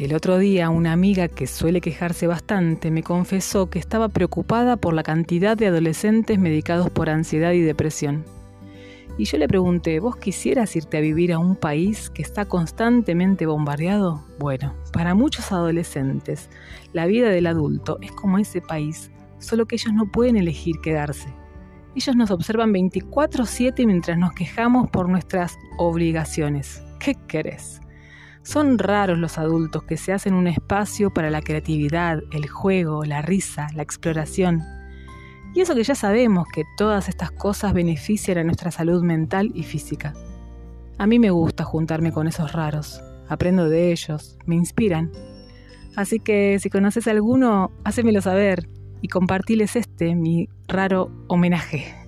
El otro día una amiga que suele quejarse bastante me confesó que estaba preocupada por la cantidad de adolescentes medicados por ansiedad y depresión. Y yo le pregunté, ¿vos quisieras irte a vivir a un país que está constantemente bombardeado? Bueno, para muchos adolescentes, la vida del adulto es como ese país, solo que ellos no pueden elegir quedarse. Ellos nos observan 24/7 mientras nos quejamos por nuestras obligaciones. ¿Qué querés? Son raros los adultos que se hacen un espacio para la creatividad, el juego, la risa, la exploración. Y eso que ya sabemos que todas estas cosas benefician a nuestra salud mental y física. A mí me gusta juntarme con esos raros, aprendo de ellos, me inspiran. Así que si conoces a alguno, hacémelo saber y compartiles este, mi raro homenaje.